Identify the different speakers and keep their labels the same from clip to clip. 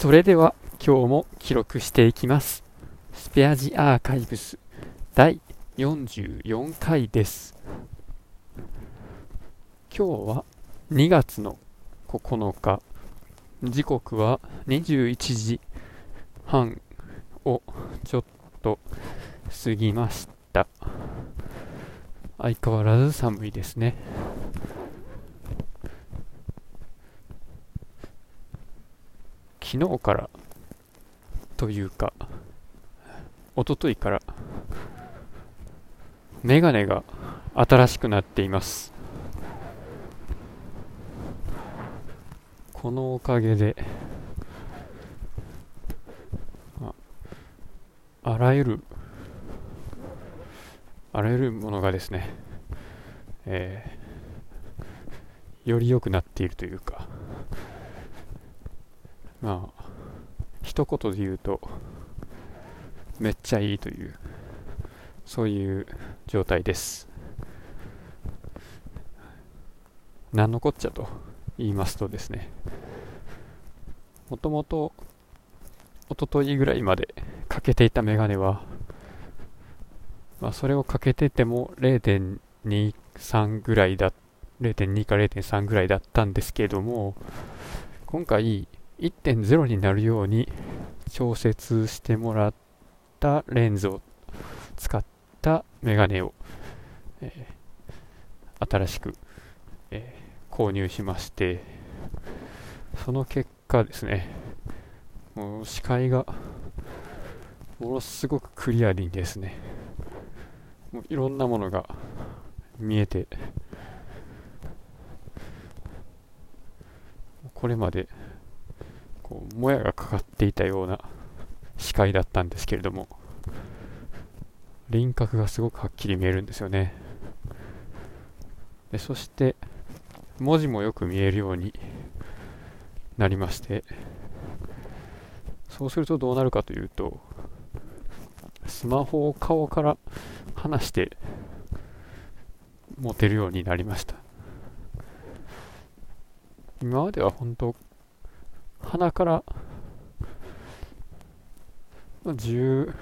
Speaker 1: それでは今日も記録していきます。スペアジアーカイブス第44回です。今日は2月の9日。時刻は21時半をちょっと過ぎました。相変わらず寒いですね。昨日からというか一昨日からメガネが新しくなっています。このおかげでああらゆるあらゆるものがですね、えー、より良くなっているというかまあ一言で言うとめっちゃいいというそういう状態です。何のこっちゃと言いますとですねもともと一昨日ぐらいまでかけていたメガネは、まあ、それをかけてても0.23ぐらいだ0.2か0.3ぐらいだったんですけども今回1.0になるように調節してもらったレンズを使ったメガネを、えー、新しく、えー、購入しましてその結果ですねもう視界がものすごくクリアにですね。もういろんなものが見えてこれまでこうもやがかかっていたような視界だったんですけれども輪郭がすごくはっきり見えるんですよね。でそして文字もよく見えるようになりましてそうするとどうなるかというとスマホを顔から離して持てるようになりました。今までは本当鼻から10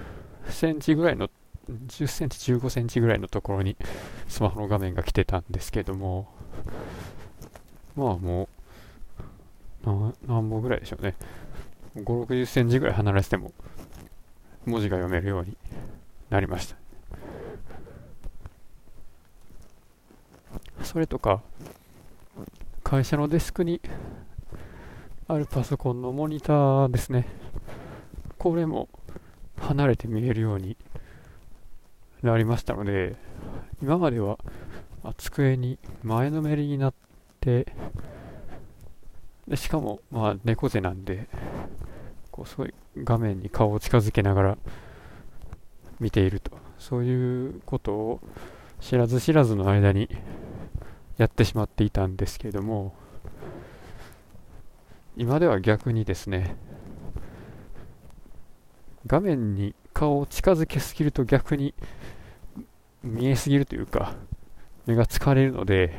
Speaker 1: センチぐらいの10センチ15センチぐらいのところにスマホの画面が来てたんですけどもまあもうな何本ぐらいでしょうね。5、60センチぐらい離れても文字が読めるようになりました。それとか会社のデスクにあるパソコンのモニターですね。これも離れて見えるようになりましたので、今までは机に前のめりになって、でしかも、まあ、猫背なんで、こうすごい画面に顔を近づけながら見ていると、そういうことを知らず知らずの間にやってしまっていたんですけれども、今では逆にですね画面に顔を近づけすぎると逆に見えすぎるというか目が疲れるので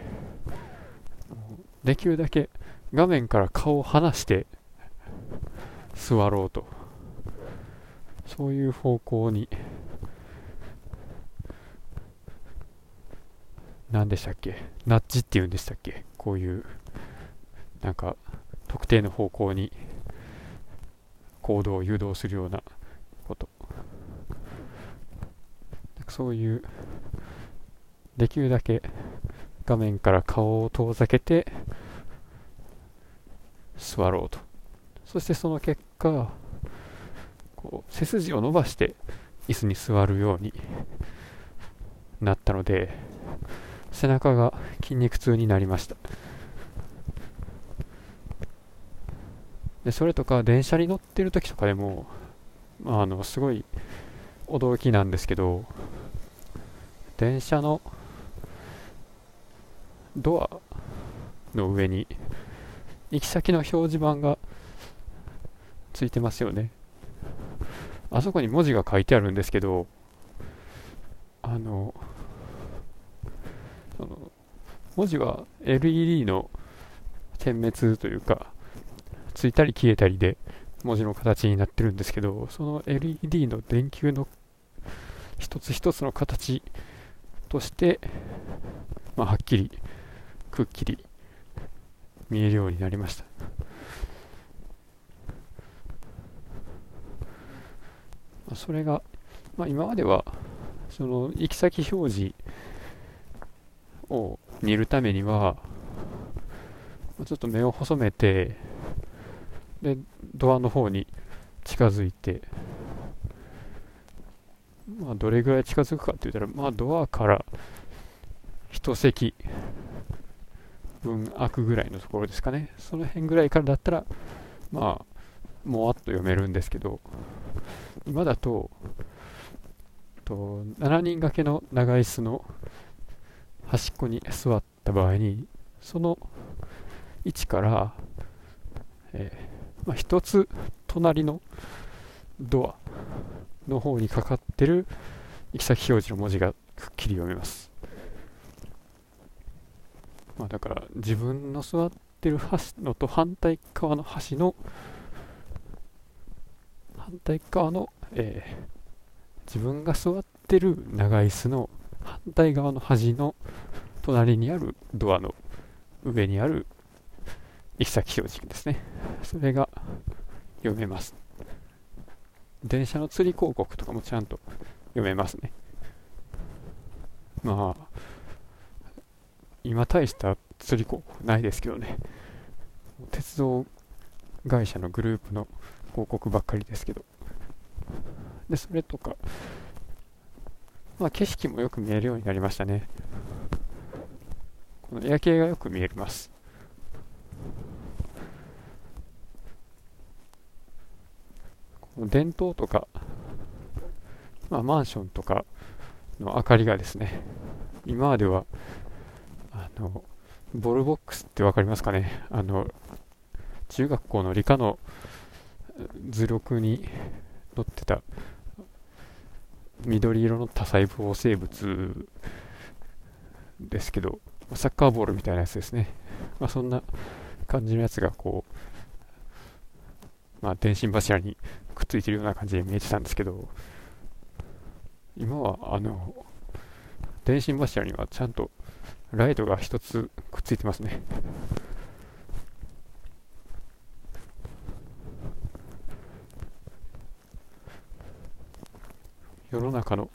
Speaker 1: できるだけ画面から顔を離して座ろうと。そういう方向に何でしたっけ？ナッジっていうんでしたっけ？こういうなんか特定の方向に行動を誘導するようなこと。そういうできるだけ画面から顔を遠ざけて座ろうと。そしてその結果こう背筋を伸ばして椅子に座るようになったので背中が筋肉痛になりました。でそれとか電車に乗ってる時とかでもあのすごい驚きなんですけど電車のドアの上に行き先の表示板がついてますよね。あそこに文字が書いてあるんですけどあのその文字は LED の点滅というかついたり消えたりで文字の形になってるんですけどその LED の電球の一つ一つの形として、まあ、はっきりくっきり見えるようになりました。それが、まあ、今まではその行き先表示を見るためにはちょっと目を細めてでドアの方に近づいてまあどれぐらい近づくかって言ったらまあドアから一席分開くぐらいのところですかね。その辺ぐらいからだったらまあもわっと読めるんですけど今だとと7人掛けの長椅子の端っこに座った場合にその位置から、えー、まあ、1つ隣のドアの方にかかってる行き先表示の文字がくっきり読めます、まあ、だから自分の座ってる端のと反対側の端の反対側の、えー、自分が座ってる長椅子の反対側の端の隣にあるドアの上にある行き先表示ですね。それが読めます。電車の釣り広告とかもちゃんと読めますね。まあ今大した釣り広告ないですけどね。鉄道会社のグループの広告ばっかりですけど。でそれとかまあ景色もよく見えるようになりましたね。この夜景がよく見えます。電灯とか、まあ、マンションとかの明かりがですね、今までは、あの、ボルボックスって分かりますかね？あの、中学校の理科の図録に載ってた緑色の多細胞生物ですけど、サッカーボールみたいなやつですね。まあ、そんな感じのやつがこう、まあ、電信柱にくっついてるような感じで見えてたんですけど今はあの電信柱にはちゃんとライトが一つくっついてますね。世の中の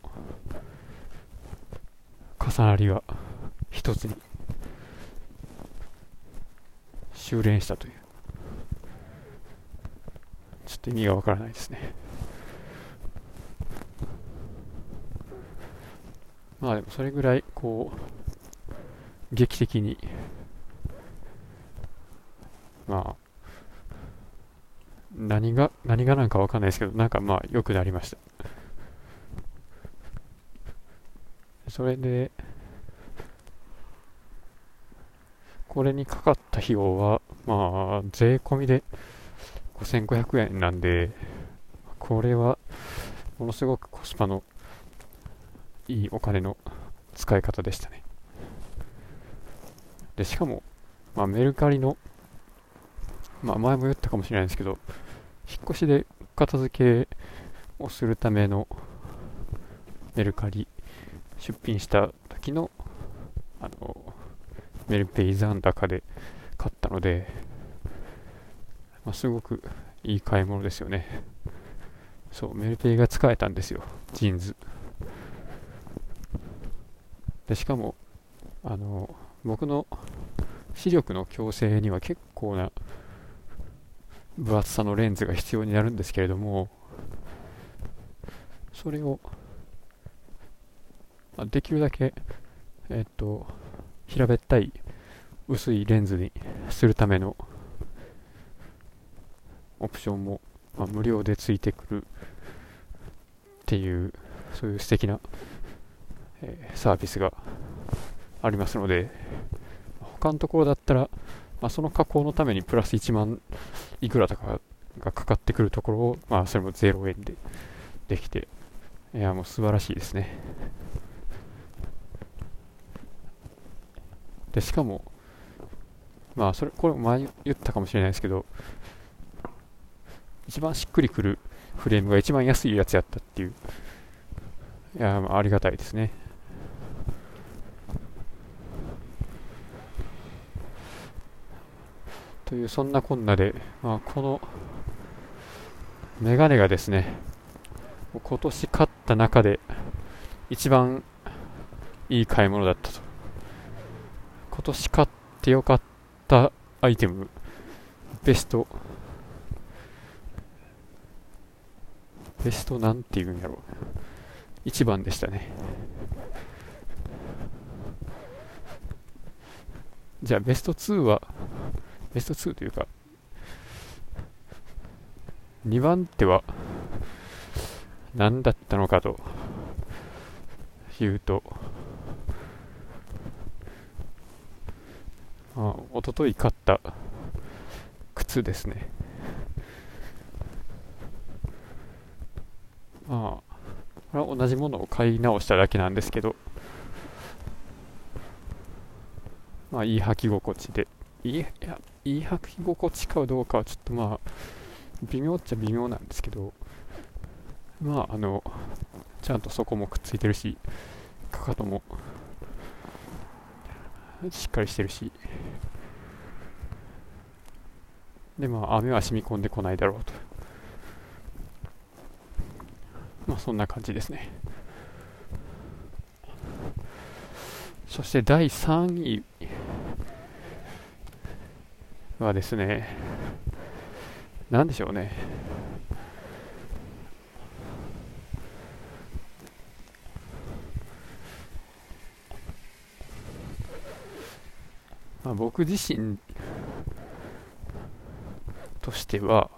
Speaker 1: 重なりが一つに修練したという。と意味がわからないですね。まあでもそれぐらいこう劇的にまあ何が何がなんかわかんないですけどなんかまあ良くなりました。それでこれにかかった費用はまあ税込みで5500円なんで、これはものすごくコスパのいいお金の使い方でしたね。で、しかも、まあ、メルカリの、まあ、前も言ったかもしれないですけど、引っ越しで片付けをするためのメルカリ出品した時の、あの、メルペイ残高で買ったので、まあ、すごくいい買い物ですよね。そう、メルペイが使えたんですよ、ジーンズ。で、しかも、あの、僕の視力の矯正には結構な分厚さのレンズが必要になるんですけれども、それを、まあ、できるだけ、えっと、平べったい薄いレンズにするためのオプションも、まあ、無料でついてくるっていうそういう素敵な、えー、サービスがありますので他のところだったら、まあ、その加工のためにプラス1万いくらとかがかかってくるところを、まあ、それも0円でできていやもう素晴らしいですね。でしかもまあそれこれ前言ったかもしれないですけど一番しっくりくるフレームが一番安いやつやったっていう。いやありがたいですね。というそんなこんなで、まあ、このメガネがですね今年買った中で一番いい買い物だったと。今年買ってよかったアイテムベストベストなんて言うんやろう。一番でしたね。じゃあベスト2はベスト2というか2番手は何だったのかというとあ一昨日買った靴ですね。まあ。これは同じものを買い直しただけなんですけど。まあいい履き心地で。いいいやいい履き心地かどうかはちょっとまあ微妙っちゃ微妙なんですけど。まああのちゃんと底もくっついてるしかかともしっかりしてるし。でまあ雨は染み込んでこないだろうと。まあそんな感じですね。そして第3位はですね何でしょうね。まあ、僕自身としては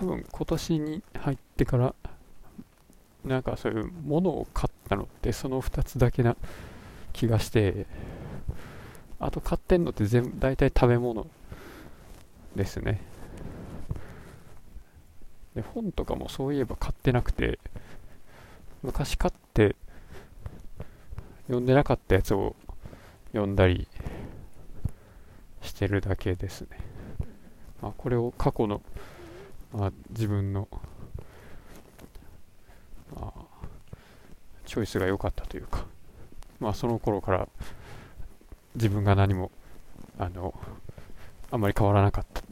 Speaker 1: 多分今年に入ってからなんかそういうものを買ったのってその2つだけな気がしてあと買ってんのって全大体食べ物ですね。で本とかもそういえば買ってなくて昔買って読んでなかったやつを読んだりしてるだけですね、まあ、これを過去の、あ、自分の、あ、チョイスが良かったというか、まあ、その頃から自分が何もあのあんまり変わらなかったっ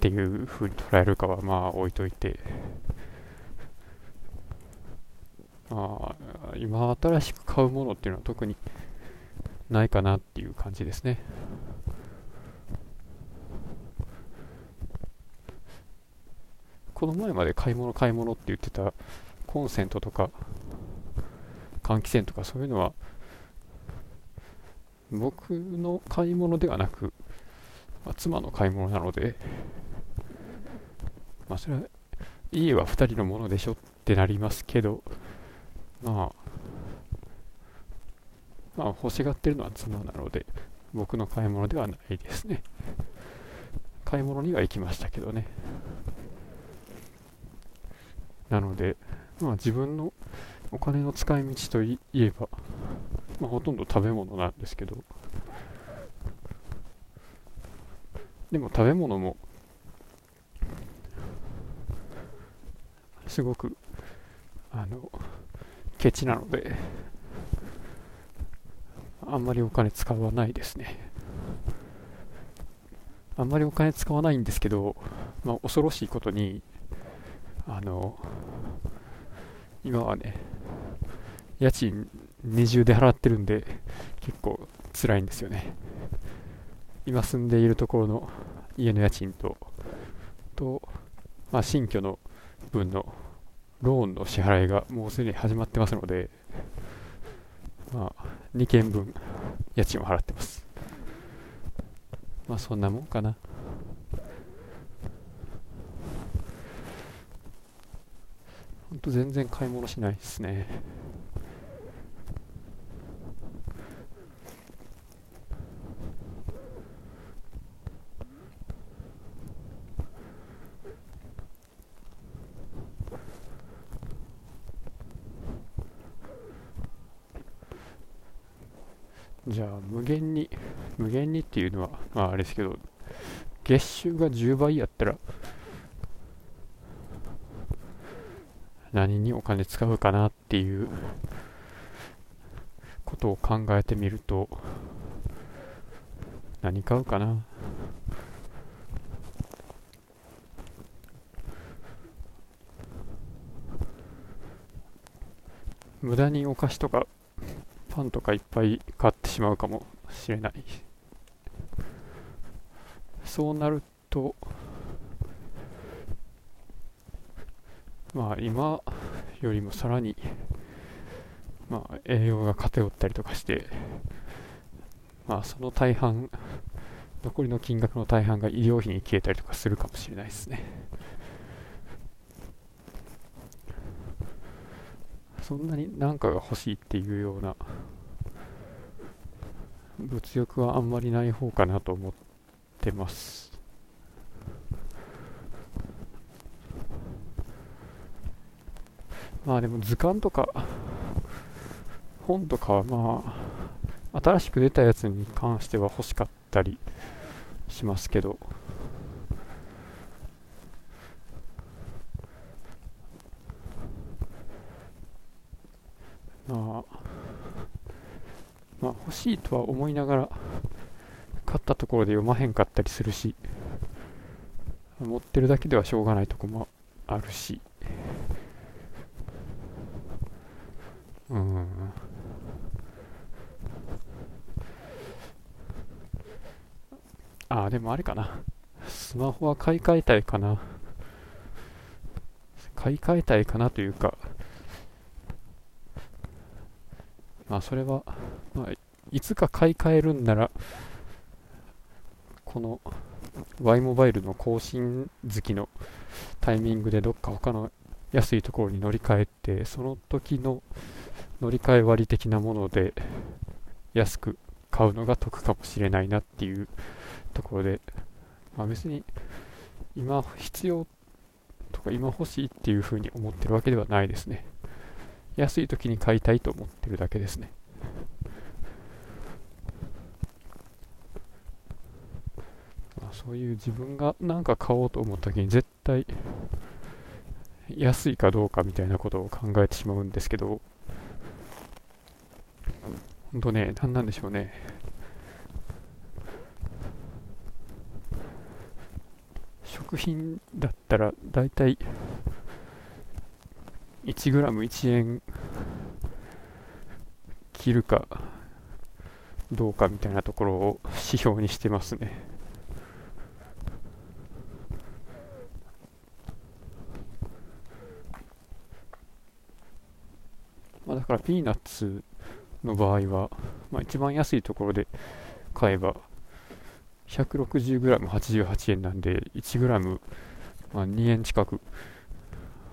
Speaker 1: ていうふうに捉えるかはまあ置いといて。まあ今新しく買うものっていうのは特にないかなっていう感じですね。この前まで買い物買い物って言ってたコンセントとか換気扇とかそういうのは僕の買い物ではなく、まあ、妻の買い物なので、まあ、それは家は2人のものでしょってなりますけど、まあ、まあ、欲しがってるのは妻なので、僕の買い物ではないですね。買い物には行きましたけどね。なので、まあ自分のお金の使い道といえば、まあ、ほとんど食べ物なんですけど、でも食べ物も、すごく、あの、ケチなので、あんまりお金使わないですね。あんまりお金使わないんですけど、まあ、恐ろしいことに、あの、今はね、家賃二重で払ってるんで、結構辛いんですよね。今住んでいるところの家の家賃と、と、まあ、新居の分のローンの支払いがもうすでに始まってますので、まあ、2軒分家賃を払ってますまあそんなもんかなほんと全然買い物しないですね。じゃあ無限に無限にっていうのはまああれですけど月収が10倍やったら何にお金使うかなっていうことを考えてみると何買うかな。無駄にお菓子とかパンとかいっぱい買ってしまうかもしれない。そうなるとまあ今よりもさらにまあ栄養が偏ったりとかしてまあその大半残りの金額の大半が医療費に消えたりとかするかもしれないですね。そんなに何かが欲しいっていうような物欲はあんまりない方かなと思ってます。まあでも図鑑とか本とかはまあ新しく出たやつに関しては欲しかったりしますけど。まあ、まあ、欲しいとは思いながら買ったところで読まへんかったりするし持ってるだけではしょうがないとこもあるし。うん。ああでもあれかな。スマホは買い替えたいかな。買い替えたいかなというか。まあそれは、まあ、いつか買い替えるんならこの Y モバイルの更新月のタイミングでどっか他の安いところに乗り換えてその時の乗り換え割的なもので安く買うのが得かもしれないなっていうところで、まあ、別に今必要とか今欲しいっていうふうに思ってるわけではないですね。安い時に買いたいと思ってるだけですね、そういう自分が何か買おうと思った時に絶対安いかどうかみたいなことを考えてしまうんですけど本当ね何なんでしょうね。食品だったら大体 1g1 円切るかどうかみたいなところを指標にしてますね。だからピーナッツの場合は、まあ、一番安いところで買えば 160g88 円なんで 1g、まあ、2円近く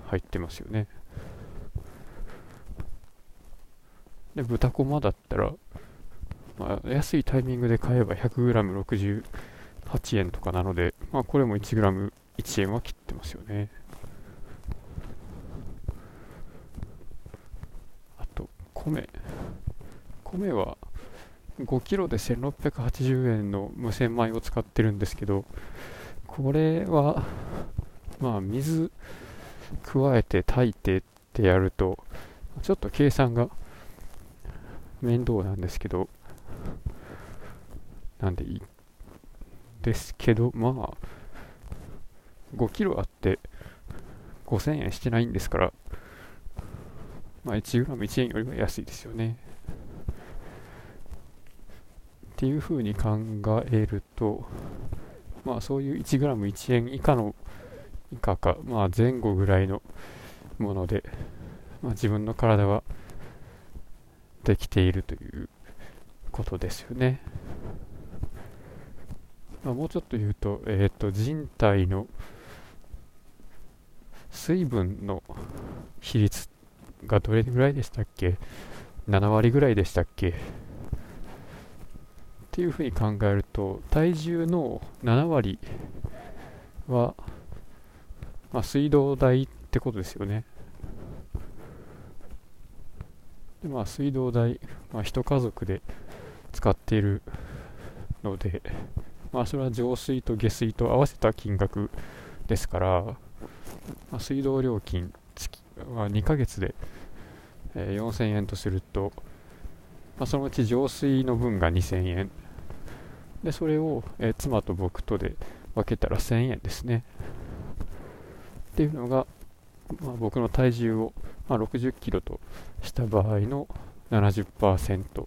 Speaker 1: 入ってますよね。で豚こまだったら、まあ、安いタイミングで買えば 100g68 円とかなので、まあ、これも 1g1 円は切ってますよねあと米。米は5キロで1680円の無洗米を使ってるんですけどこれはまあ水加えて炊いてってやるとちょっと計算が面倒なんですけどなんでいい？ですけどまあ5キロあって5000円してないんですからまあ 1g1 円よりは安いですよねっていうふうに考えると、まあそういう 1g1 円以下の以下か、まあ前後ぐらいのもので、まあ、自分の体はできているということですよね。まあ、もうちょっと言うと、えっ、ー、と、人体の水分の比率がどれぐらいでしたっけ ?7 割ぐらいでしたっけ？っていうふうに考えると体重の7割は、まあ、水道代ってことですよねでまあ水道代、まあ、一家族で使っているのでまあそれは浄水と下水と合わせた金額ですから、まあ、水道料金は2ヶ月で、えー、4000円とすると、まあ、そのうち浄水の分が2000円。でそれを、えー、妻と僕とで分けたら1000円ですね。っていうのが、まあ、僕の体重を、まあ、60キロとした場合の70%、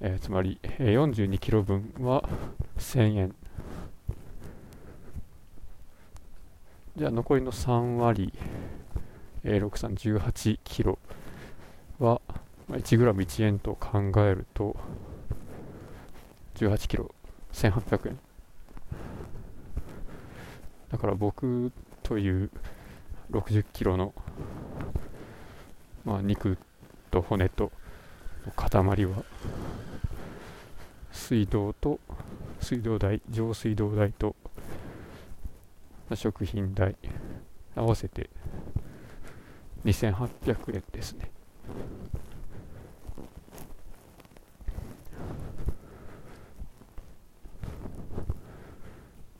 Speaker 1: えー、つまり、えー、42キロ分は1000円。じゃあ残りの3割、えー、6318キロ。は、まあ、1グラム1円と考えると18キロ1800円。だから僕という60キロの、まあ、肉と骨との塊は水道と水道代上水道代と食品代合わせて2800円ですね。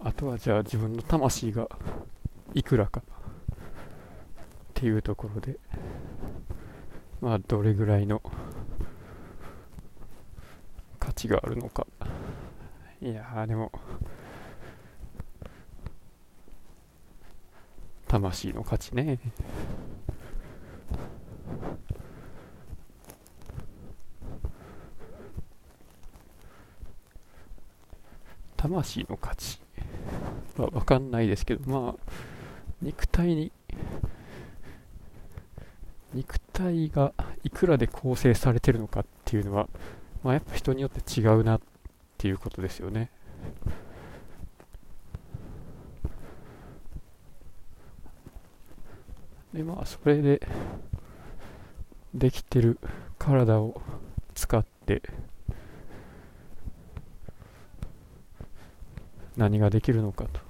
Speaker 1: あとはじゃあ自分の魂がいくらかっていうところでまあどれぐらいの価値があるのか。いやでも魂の価値ね。魂の価値は分かんないですけどまあ肉体に肉体がいくらで構成されてるのかっていうのは、まあ、やっぱ人によって違うなっていうことですよね。でまあそれでできてる体を使って何ができるのかと。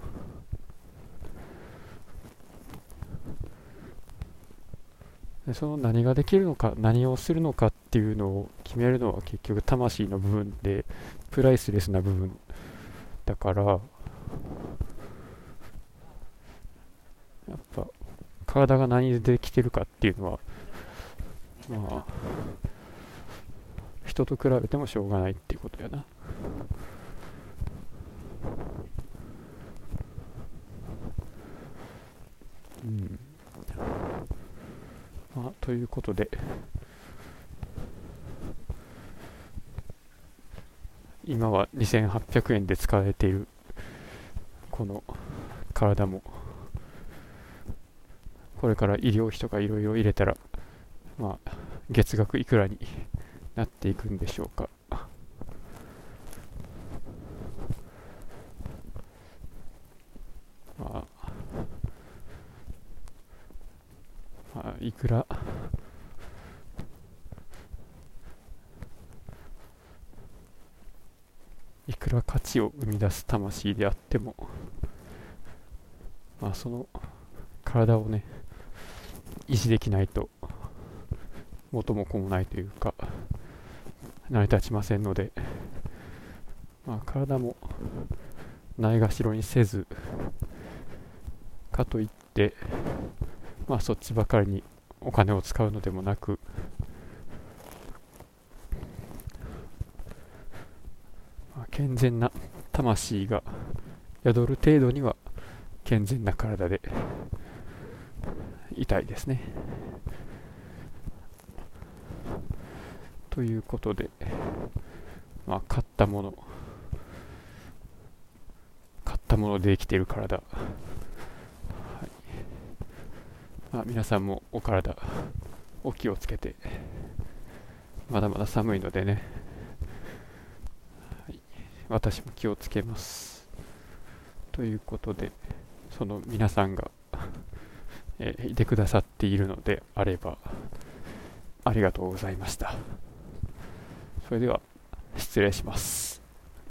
Speaker 1: でその何ができるのか何をするのかっていうのを決めるのは結局魂の部分でプライスレスな部分だからやっぱ体が何でできてるかっていうのはまあ人と比べてもしょうがないっていうことやな。うん。まあということで。今は2800円で使われているこの体も。これから医療費とかいろいろ入れたら、まあ、月額いくらになっていくんでしょうか。まあ、いくら、いくら価値を生み出す魂であっても、まあ、その体をね、維持できないと元も子もないというか成り立ちませんので、まあ、体もないがしろにせずかといって、まあ、そっちばかりにお金を使うのでもなく、健全な魂が宿る程度には健全な体で痛いですね。ということで、まあ、買ったもの、買ったものでできている体、はいまあ、皆さんもお体、お気をつけて、まだまだ寒いのでね、はい、私も気をつけます。ということで、その皆さんがえー、いてくださっているのであればありがとうございました。それでは失礼します。